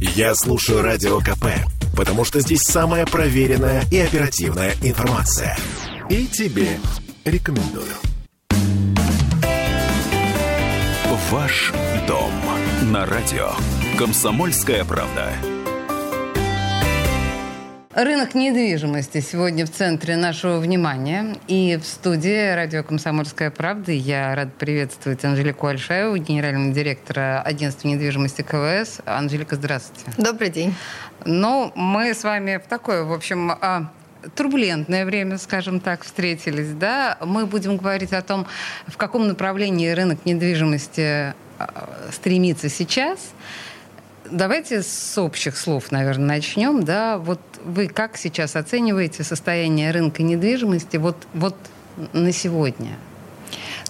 Я слушаю Радио КП, потому что здесь самая проверенная и оперативная информация. И тебе рекомендую. Ваш дом на радио. Комсомольская правда. Рынок недвижимости сегодня в центре нашего внимания. И в студии радио «Комсомольская правда» я рад приветствовать Анжелику Альшаеву, генерального директора агентства недвижимости КВС. Анжелика, здравствуйте. Добрый день. Ну, мы с вами в такое, в общем, а, турбулентное время, скажем так, встретились, да? Мы будем говорить о том, в каком направлении рынок недвижимости а, стремится сейчас – Давайте с общих слов, наверное, начнем. Да? Вот вы как сейчас оцениваете состояние рынка недвижимости вот, вот на сегодня?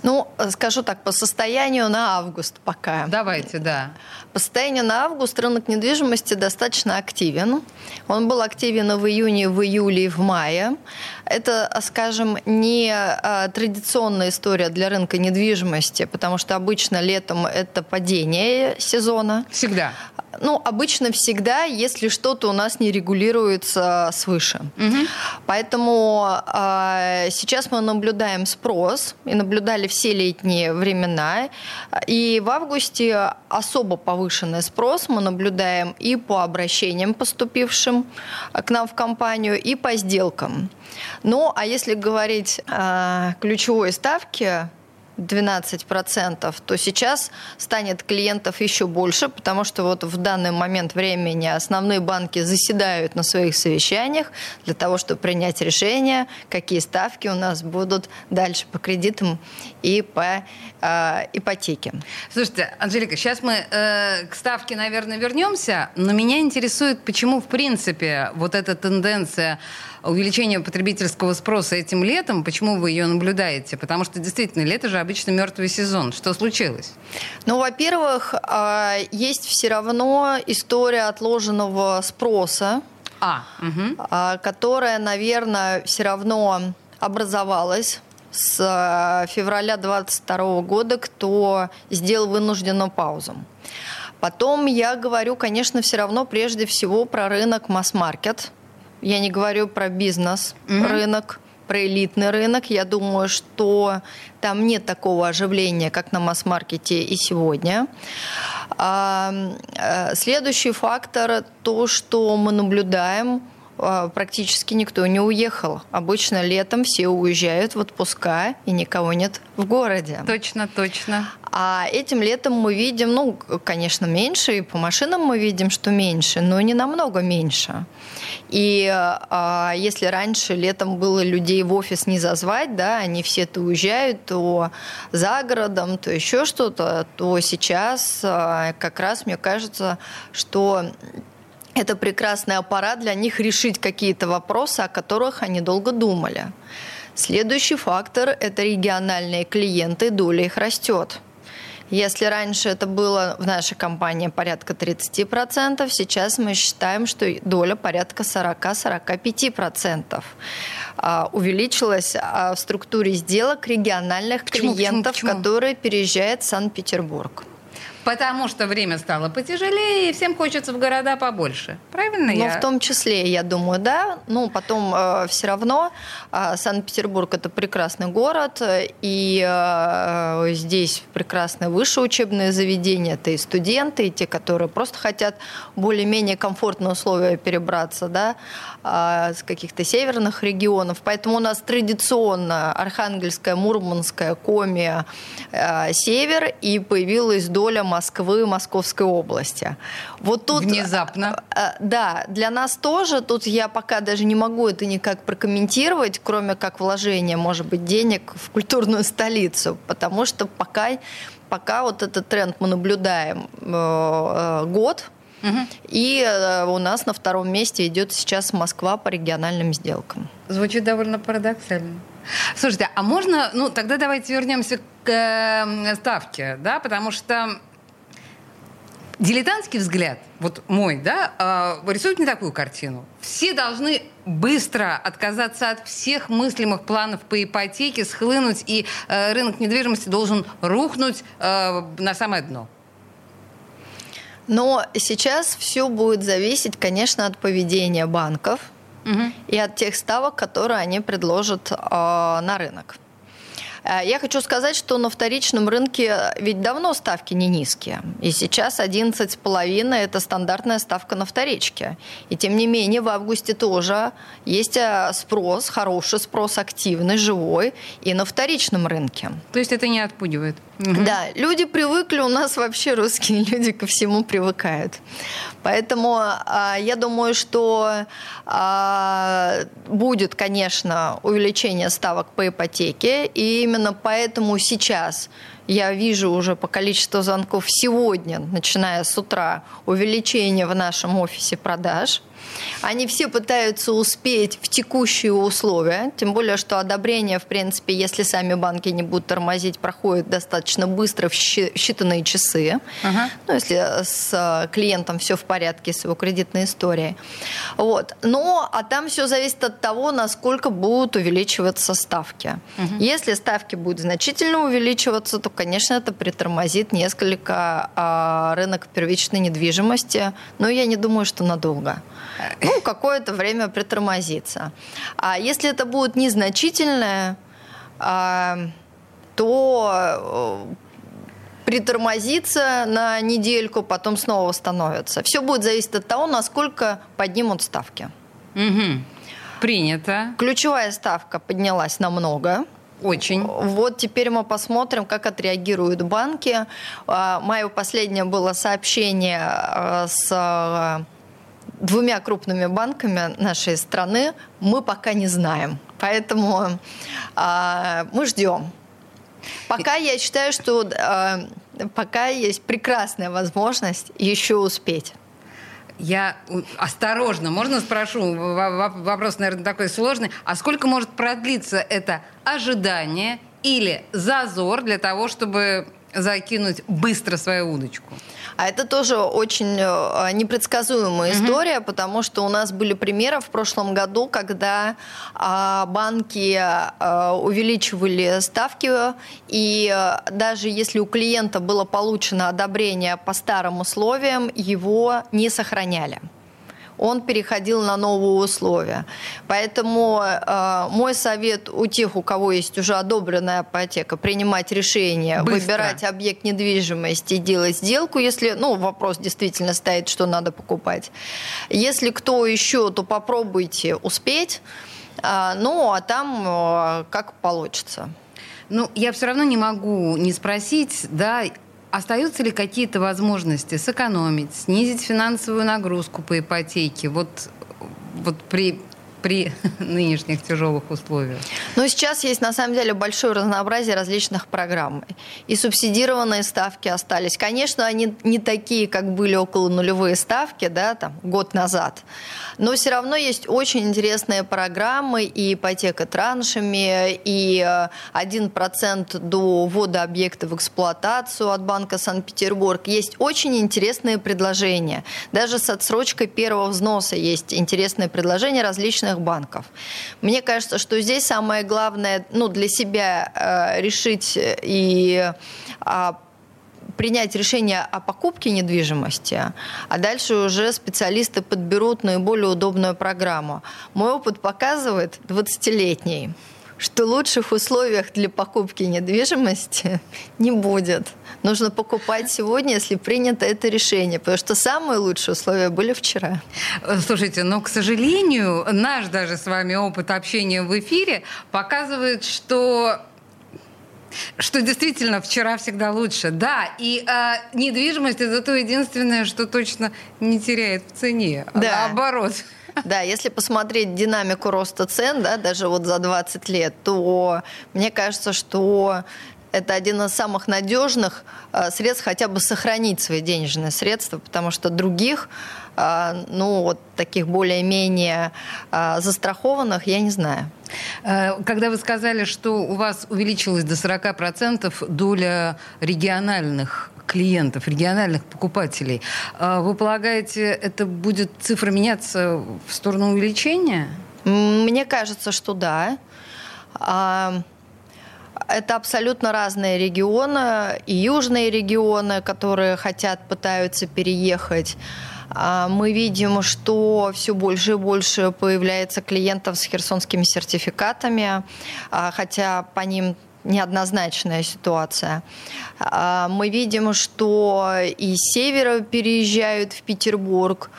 Ну, скажу так, по состоянию на август пока. Давайте, да. По состоянию на август рынок недвижимости достаточно активен. Он был активен в июне, в июле и в мае. Это, скажем, не а, традиционная история для рынка недвижимости, потому что обычно летом это падение сезона. Всегда. Ну, обычно всегда, если что-то у нас не регулируется свыше. Угу. Поэтому э, сейчас мы наблюдаем спрос и наблюдали все летние времена. И в августе особо повышенный спрос мы наблюдаем и по обращениям, поступившим к нам в компанию, и по сделкам. Ну, а если говорить о ключевой ставке, 12%, то сейчас станет клиентов еще больше, потому что вот в данный момент времени основные банки заседают на своих совещаниях для того, чтобы принять решение, какие ставки у нас будут дальше по кредитам и по э, ипотеке. Слушайте, Анжелика, сейчас мы э, к ставке, наверное, вернемся, но меня интересует, почему, в принципе, вот эта тенденция увеличения потребительского спроса этим летом, почему вы ее наблюдаете? Потому что действительно лето же обычно мертвый сезон. Что случилось? Ну, во-первых, а, есть все равно история отложенного спроса, а, угу. которая, наверное, все равно образовалась с а, февраля 2022 года, кто сделал вынужденную паузу. Потом я говорю, конечно, все равно прежде всего про рынок масс-маркет – я не говорю про бизнес-рынок. Mm-hmm про элитный рынок. Я думаю, что там нет такого оживления, как на масс-маркете и сегодня. А, э, следующий фактор – то, что мы наблюдаем – практически никто не уехал. Обычно летом все уезжают в отпуска, и никого нет в городе. Точно, точно. А этим летом мы видим, ну, конечно, меньше, и по машинам мы видим, что меньше, но не намного меньше. И а, если раньше летом было людей в офис не зазвать, да, они все-то уезжают, то за городом, то еще что-то, то сейчас а, как раз мне кажется, что это прекрасный аппарат для них решить какие-то вопросы, о которых они долго думали. Следующий фактор – это региональные клиенты, доля их растет. Если раньше это было в нашей компании порядка 30%, сейчас мы считаем, что доля порядка 40-45%. А, увеличилась а, в структуре сделок региональных почему, клиентов, почему, почему? которые переезжают в Санкт-Петербург. Потому что время стало потяжелее, и всем хочется в города побольше. Правильно ну, я? в том числе, я думаю, да. Ну, потом э, все равно э, Санкт-Петербург – это прекрасный город, и э, здесь прекрасное высшее учебное заведение. Это и студенты, и те, которые просто хотят более-менее комфортные условия перебраться, да, э, с каких-то северных регионов. Поэтому у нас традиционно Архангельская, Мурманская, Коми, э, Север, и появилась доля Москвы, Московской области. Вот тут... Внезапно. Э, э, да, для нас тоже. Тут я пока даже не могу это никак прокомментировать, кроме как вложения, может быть, денег в культурную столицу. Потому что пока, пока вот этот тренд мы наблюдаем э, год, Угу. И э, у нас на втором месте идет сейчас Москва по региональным сделкам. Звучит довольно парадоксально. Слушайте, а можно, ну тогда давайте вернемся к э, ставке, да, потому что дилетантский взгляд, вот мой, да, э, рисует мне такую картину. Все должны быстро отказаться от всех мыслимых планов по ипотеке, схлынуть, и э, рынок недвижимости должен рухнуть э, на самое дно. Но сейчас все будет зависеть, конечно, от поведения банков угу. и от тех ставок, которые они предложат э, на рынок. Э, я хочу сказать, что на вторичном рынке ведь давно ставки не низкие. И сейчас 11,5 – это стандартная ставка на вторичке. И тем не менее в августе тоже есть э, спрос, хороший спрос, активный, живой и на вторичном рынке. То есть это не отпугивает? Да, люди привыкли, у нас вообще русские люди ко всему привыкают. Поэтому а, я думаю, что а, будет, конечно, увеличение ставок по ипотеке, и именно поэтому сейчас я вижу уже по количеству звонков сегодня, начиная с утра, увеличение в нашем офисе продаж. Они все пытаются успеть в текущие условия, тем более, что одобрение, в принципе, если сами банки не будут тормозить, проходит достаточно быстро в считанные часы. Uh-huh. Ну, если с э, клиентом все в порядке с его кредитной историей. Вот. Но, а там все зависит от того, насколько будут увеличиваться ставки. Uh-huh. Если ставки будут значительно увеличиваться, то, конечно, это притормозит несколько а, рынок первичной недвижимости, но я не думаю, что надолго ну, какое-то время притормозится. А если это будет незначительное, а, то э, притормозится на недельку, потом снова восстановится. Все будет зависеть от того, насколько поднимут ставки. Угу. Принято. Ключевая ставка поднялась намного. Очень. Вот теперь мы посмотрим, как отреагируют банки. А, мое последнее было сообщение э, с двумя крупными банками нашей страны мы пока не знаем. Поэтому э, мы ждем. Пока я считаю, что э, пока есть прекрасная возможность еще успеть. Я осторожно, можно спрошу, вопрос, наверное, такой сложный. А сколько может продлиться это ожидание или зазор для того, чтобы закинуть быстро свою удочку? А это тоже очень э, непредсказуемая угу. история, потому что у нас были примеры в прошлом году, когда а, банки а, увеличивали ставки, и а, даже если у клиента было получено одобрение по старым условиям, его не сохраняли он переходил на новые условия. Поэтому э, мой совет у тех, у кого есть уже одобренная ипотека, принимать решение, Быстро. выбирать объект недвижимости и делать сделку, если, ну, вопрос действительно стоит, что надо покупать. Если кто еще, то попробуйте успеть. Э, ну, а там э, как получится. Ну, я все равно не могу не спросить, да, Остаются ли какие-то возможности сэкономить, снизить финансовую нагрузку по ипотеке? Вот, вот при при нынешних тяжелых условиях? Ну, сейчас есть, на самом деле, большое разнообразие различных программ. И субсидированные ставки остались. Конечно, они не такие, как были около нулевые ставки, да, там, год назад. Но все равно есть очень интересные программы и ипотека траншами, и 1% э, до ввода объекта в эксплуатацию от Банка Санкт-Петербург. Есть очень интересные предложения. Даже с отсрочкой первого взноса есть интересные предложения различных крупных банков. Мне кажется, что здесь самое главное ну, для себя э, решить и э, принять решение о покупке недвижимости, а дальше уже специалисты подберут наиболее удобную программу. Мой опыт показывает 20-летний что лучших условиях для покупки недвижимости не будет. Нужно покупать сегодня, если принято это решение, потому что самые лучшие условия были вчера. Слушайте, но, к сожалению, наш даже с вами опыт общения в эфире показывает, что что действительно вчера всегда лучше. Да, и э, недвижимость это то единственное, что точно не теряет в цене. А да. наоборот. Да, если посмотреть динамику роста цен, да, даже вот за 20 лет, то мне кажется, что это один из самых надежных э, средств хотя бы сохранить свои денежные средства, потому что других, э, ну, вот таких более-менее э, застрахованных я не знаю. Когда вы сказали, что у вас увеличилась до 40% доля региональных клиентов, региональных покупателей. А вы полагаете, это будет цифра меняться в сторону увеличения? Мне кажется, что да. А, Это абсолютно разные регионы, и южные регионы, которые хотят, пытаются переехать. А, мы видим, что все больше и больше появляется клиентов с херсонскими сертификатами, хотя по ним неоднозначная ситуация. А, мы видим, что и с севера переезжают в Петербург.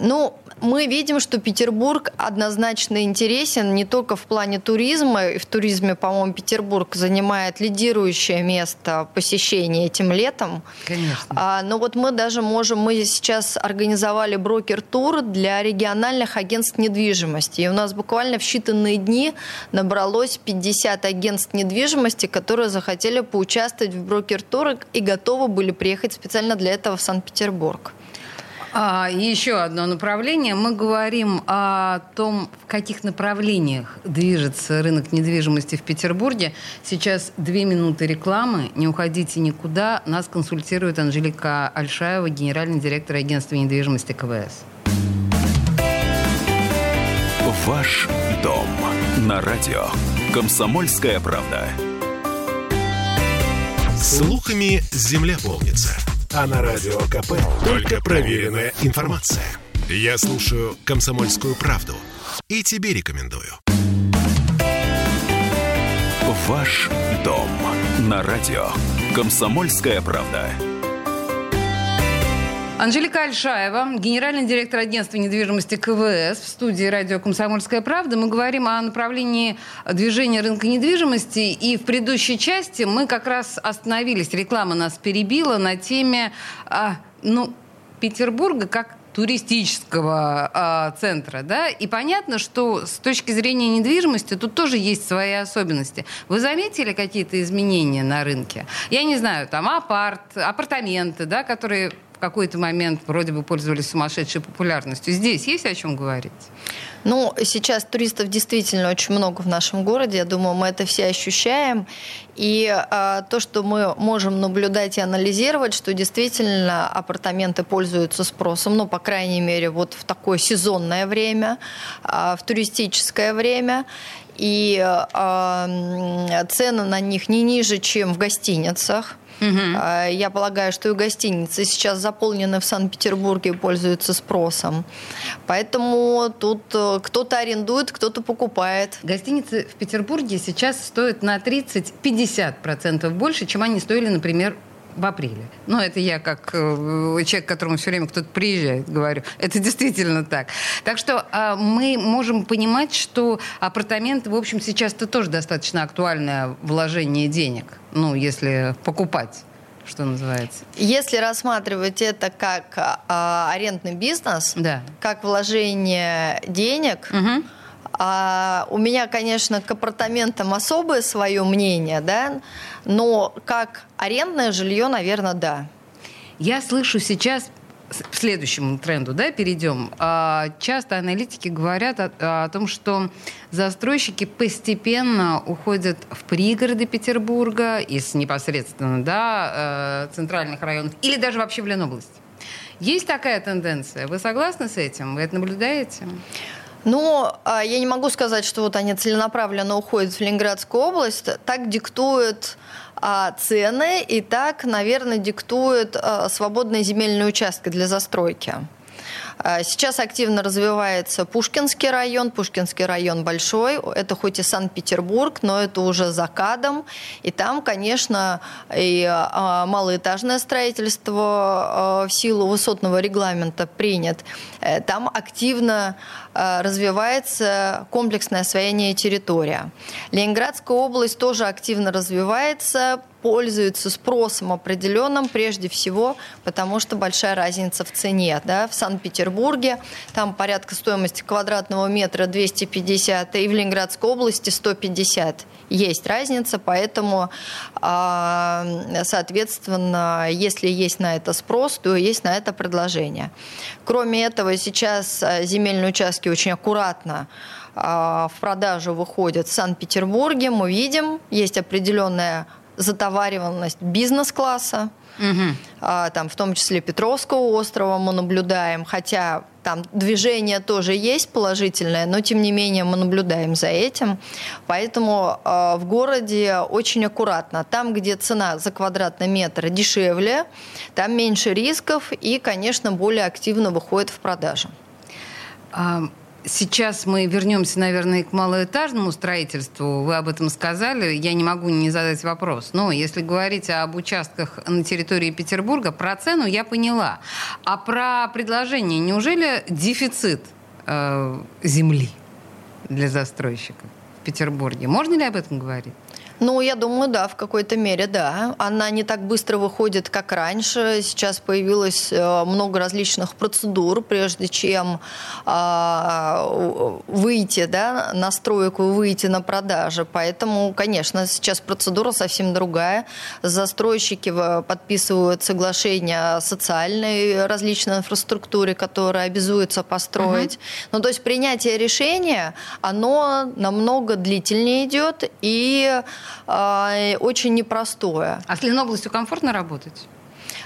Ну, мы видим, что Петербург однозначно интересен не только в плане туризма. В туризме, по-моему, Петербург занимает лидирующее место посещения этим летом. Конечно. А, но вот мы даже можем, мы сейчас организовали брокер-тур для региональных агентств недвижимости. И у нас буквально в считанные дни набралось 50 агентств недвижимости, которые захотели поучаствовать в брокер-турах и готовы были приехать специально для этого в Санкт-Петербург. А, еще одно направление. Мы говорим о том, в каких направлениях движется рынок недвижимости в Петербурге. Сейчас две минуты рекламы. Не уходите никуда. Нас консультирует Анжелика Альшаева, генеральный директор агентства недвижимости КВС. Ваш дом на радио. Комсомольская правда. Слухами земля полнится. А на радио КП только проверенная информация. Я слушаю «Комсомольскую правду» и тебе рекомендую. Ваш дом на радио «Комсомольская правда». Анжелика Альшаева, генеральный директор агентства недвижимости КВС в студии радио «Комсомольская правда». Мы говорим о направлении движения рынка недвижимости. И в предыдущей части мы как раз остановились, реклама нас перебила на теме а, ну, Петербурга как туристического а, центра, да, и понятно, что с точки зрения недвижимости тут тоже есть свои особенности. Вы заметили какие-то изменения на рынке? Я не знаю, там апарт, апартаменты, да, которые в какой-то момент вроде бы пользовались сумасшедшей популярностью. Здесь есть о чем говорить? Ну, сейчас туристов действительно очень много в нашем городе. Я думаю, мы это все ощущаем. И а, то, что мы можем наблюдать и анализировать, что действительно апартаменты пользуются спросом, ну, по крайней мере, вот в такое сезонное время, а, в туристическое время и э, цены на них не ниже, чем в гостиницах. Угу. Я полагаю, что и гостиницы сейчас заполнены в Санкт-Петербурге и пользуются спросом. Поэтому тут э, кто-то арендует, кто-то покупает. Гостиницы в Петербурге сейчас стоят на 30-50% больше, чем они стоили, например, в апреле. Ну, это я как э, человек, к которому все время кто-то приезжает, говорю. Это действительно так. Так что э, мы можем понимать, что апартаменты, в общем, сейчас это тоже достаточно актуальное вложение денег. Ну, если покупать что называется. Если рассматривать это как а, арендный бизнес, да. как вложение денег, угу. А, у меня, конечно, к апартаментам особое свое мнение, да, но как арендное жилье, наверное, да. Я слышу сейчас к следующему тренду, да, перейдем. А, часто аналитики говорят о, о том, что застройщики постепенно уходят в пригороды Петербурга из непосредственно, да, э, центральных районов или даже вообще в Ленобласть. Есть такая тенденция? Вы согласны с этим? Вы это наблюдаете? Но а, я не могу сказать, что вот они целенаправленно уходят в Ленинградскую область. Так диктуют а, цены и так, наверное, диктуют а, свободные земельные участки для застройки. А, сейчас активно развивается Пушкинский район. Пушкинский район большой. Это хоть и Санкт-Петербург, но это уже за кадом. И там, конечно, и малоэтажное строительство в силу высотного регламента принят. Э, там активно развивается комплексное освоение территории. Ленинградская область тоже активно развивается пользуются спросом определенным, прежде всего, потому что большая разница в цене. Да? В Санкт-Петербурге там порядка стоимости квадратного метра 250, и в Ленинградской области 150. Есть разница, поэтому, а, соответственно, если есть на это спрос, то есть на это предложение. Кроме этого, сейчас а, земельные участки очень аккуратно а, в продажу выходят в Санкт-Петербурге. Мы видим, есть определенная затовариванность бизнес-класса, Угу. А, там, в том числе Петровского острова мы наблюдаем, хотя там движение тоже есть положительное, но тем не менее мы наблюдаем за этим. Поэтому э, в городе очень аккуратно. Там, где цена за квадратный метр дешевле, там меньше рисков и, конечно, более активно выходит в продажу. Сейчас мы вернемся, наверное, к малоэтажному строительству. Вы об этом сказали. Я не могу не задать вопрос. Но если говорить об участках на территории Петербурга, про цену я поняла. А про предложение, неужели дефицит э, земли для застройщиков в Петербурге? Можно ли об этом говорить? Ну, я думаю, да, в какой-то мере, да. Она не так быстро выходит, как раньше. Сейчас появилось э, много различных процедур, прежде чем э, выйти да, на стройку, выйти на продажи. Поэтому, конечно, сейчас процедура совсем другая. Застройщики подписывают соглашения о социальной различной инфраструктуре, которая обязуется построить. Угу. Ну, то есть принятие решения, оно намного длительнее идет и э, очень непростое. А с Ленобластью комфортно работать?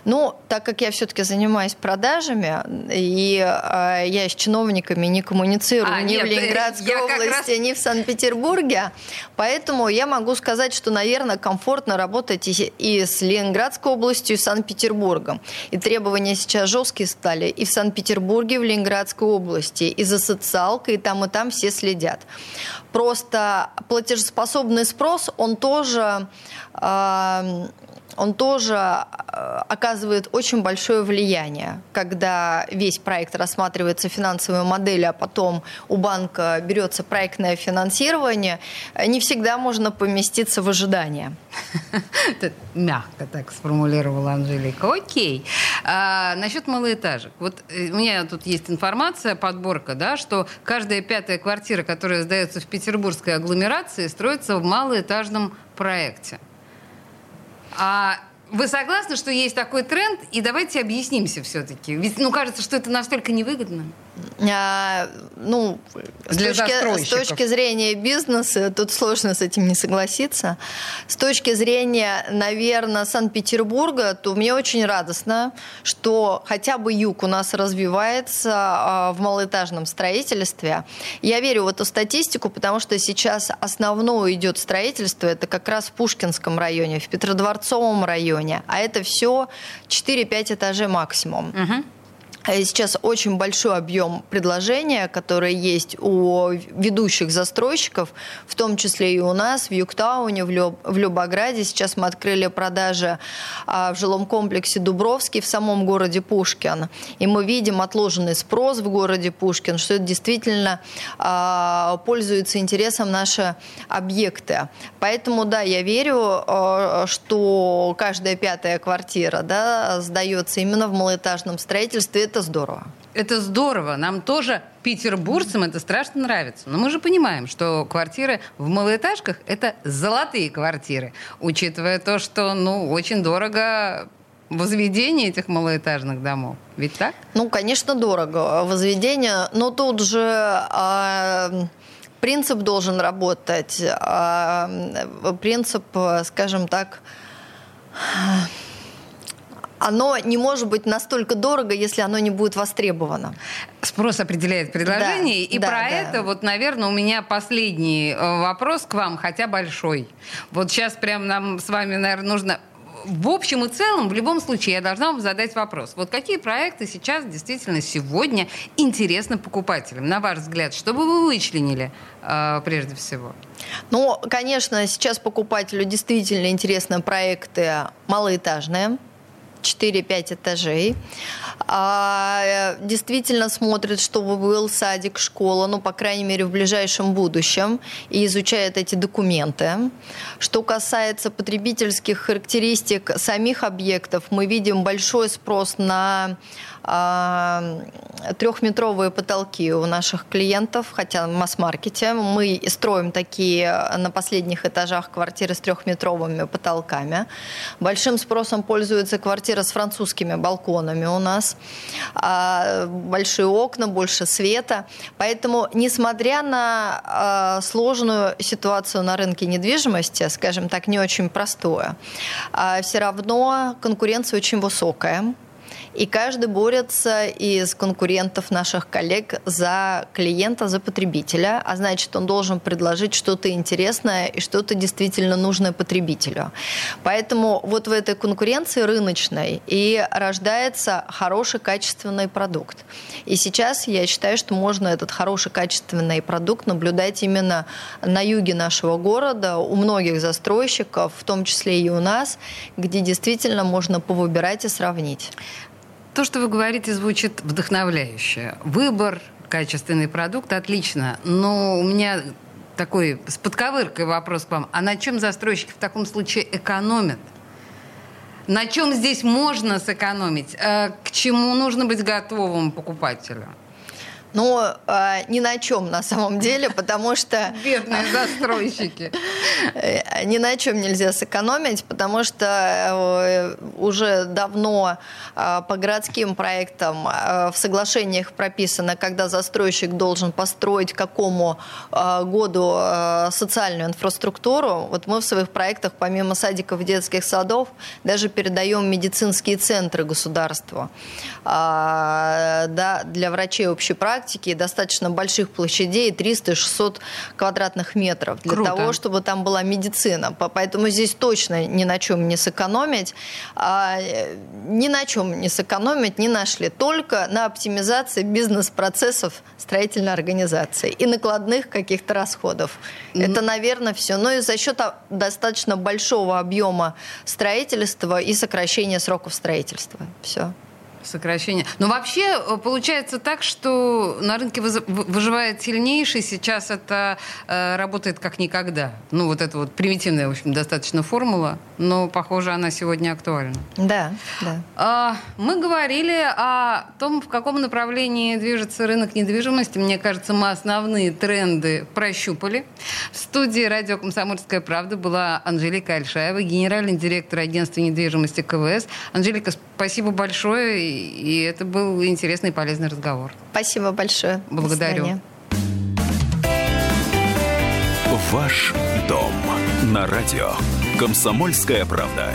Ну, так как я все-таки занимаюсь продажами, и э, я с чиновниками не коммуницирую а, ни нет, в Ленинградской области, раз... ни в Санкт-Петербурге, поэтому я могу сказать, что, наверное, комфортно работать и, и с Ленинградской областью, и с Санкт-Петербургом. И требования сейчас жесткие стали и в Санкт-Петербурге, и в Ленинградской области, и за социалкой, и там, и там все следят. Просто платежеспособный спрос, он тоже... Э, он тоже э, оказывает очень большое влияние, когда весь проект рассматривается финансовой моделью, а потом у банка берется проектное финансирование, не всегда можно поместиться в ожидание. Мягко так сформулировала Анжелика. Окей. А, насчет малоэтажек. Вот э, у меня тут есть информация, подборка, да, что каждая пятая квартира, которая сдается в петербургской агломерации, строится в малоэтажном проекте. А вы согласны, что есть такой тренд? И давайте объяснимся все-таки. Ведь, ну, кажется, что это настолько невыгодно. А, ну, Для с точки, с точки зрения бизнеса, тут сложно с этим не согласиться. С точки зрения, наверное, Санкт-Петербурга, то мне очень радостно, что хотя бы юг у нас развивается а, в малоэтажном строительстве. Я верю в эту статистику, потому что сейчас основное идет строительство, это как раз в Пушкинском районе, в Петродворцовом районе, а это все 4-5 этажей максимум. Угу. Сейчас очень большой объем предложения, которые есть у ведущих застройщиков, в том числе и у нас, в Юктауне, в, Люб, в Любограде. Сейчас мы открыли продажи а, в жилом комплексе Дубровский в самом городе Пушкин. И мы видим отложенный спрос в городе Пушкин, что это действительно а, пользуются интересом наши объекты. Поэтому, да, я верю, а, что каждая пятая квартира да, сдается именно в малоэтажном строительстве это здорово. Это здорово. Нам тоже, петербуржцам, это страшно нравится. Но мы же понимаем, что квартиры в малоэтажках – это золотые квартиры, учитывая то, что ну, очень дорого возведение этих малоэтажных домов. Ведь так? Ну, конечно, дорого возведение, но тут же э, принцип должен работать. Э, принцип, скажем так, оно не может быть настолько дорого, если оно не будет востребовано. Спрос определяет предложение. Да, и да, про да. это, вот, наверное, у меня последний э, вопрос к вам, хотя большой. Вот сейчас прям нам с вами, наверное, нужно в общем и целом, в любом случае, я должна вам задать вопрос. Вот какие проекты сейчас действительно сегодня интересны покупателям, на ваш взгляд? Что бы вы вычленили э, прежде всего? Ну, конечно, сейчас покупателю действительно интересны проекты малоэтажные, 4-5 этажей. А, действительно смотрит, чтобы был садик, школа, ну, по крайней мере, в ближайшем будущем, и изучает эти документы. Что касается потребительских характеристик самих объектов, мы видим большой спрос на трехметровые потолки у наших клиентов, хотя в масс-маркете мы строим такие на последних этажах квартиры с трехметровыми потолками. Большим спросом пользуются квартиры с французскими балконами у нас, а, большие окна, больше света. Поэтому, несмотря на а, сложную ситуацию на рынке недвижимости, скажем так, не очень простую, все равно конкуренция очень высокая. И каждый борется из конкурентов наших коллег за клиента, за потребителя, а значит, он должен предложить что-то интересное и что-то действительно нужное потребителю. Поэтому вот в этой конкуренции рыночной и рождается хороший качественный продукт. И сейчас я считаю, что можно этот хороший качественный продукт наблюдать именно на юге нашего города, у многих застройщиков, в том числе и у нас, где действительно можно повыбирать и сравнить. То, что вы говорите, звучит вдохновляюще. Выбор, качественный продукт, отлично. Но у меня такой с подковыркой вопрос к вам. А на чем застройщики в таком случае экономят? На чем здесь можно сэкономить? Э, к чему нужно быть готовым покупателю? Ну, э, ни на чем на самом деле, потому что... Бедные застройщики. Э, ни на чем нельзя сэкономить, потому что э, уже давно э, по городским проектам э, в соглашениях прописано, когда застройщик должен построить какому году социальную инфраструктуру. Вот мы в своих проектах, помимо садиков и детских садов, даже передаем медицинские центры государству да, для врачей общей практики практике достаточно больших площадей, 300-600 квадратных метров, для Круто. того, чтобы там была медицина. Поэтому здесь точно ни на чем не сэкономить. А, ни на чем не сэкономить не нашли. Только на оптимизации бизнес-процессов строительной организации и накладных каких-то расходов. Mm-hmm. Это, наверное, все. Но и за счет достаточно большого объема строительства и сокращения сроков строительства. Все. Сокращение. Но вообще э, получается так, что на рынке выживает сильнейший. Сейчас это э, работает как никогда. Ну, вот это вот примитивная, в общем, достаточно формула, но, похоже, она сегодня актуальна. Да, да. А, мы говорили о том, в каком направлении движется рынок недвижимости. Мне кажется, мы основные тренды прощупали. В студии радио «Комсомольская правда» была Анжелика Альшаева, генеральный директор агентства недвижимости КВС. Анжелика, спасибо большое и это был интересный и полезный разговор. Спасибо большое. Благодарю. Ваш дом на радио. Комсомольская правда.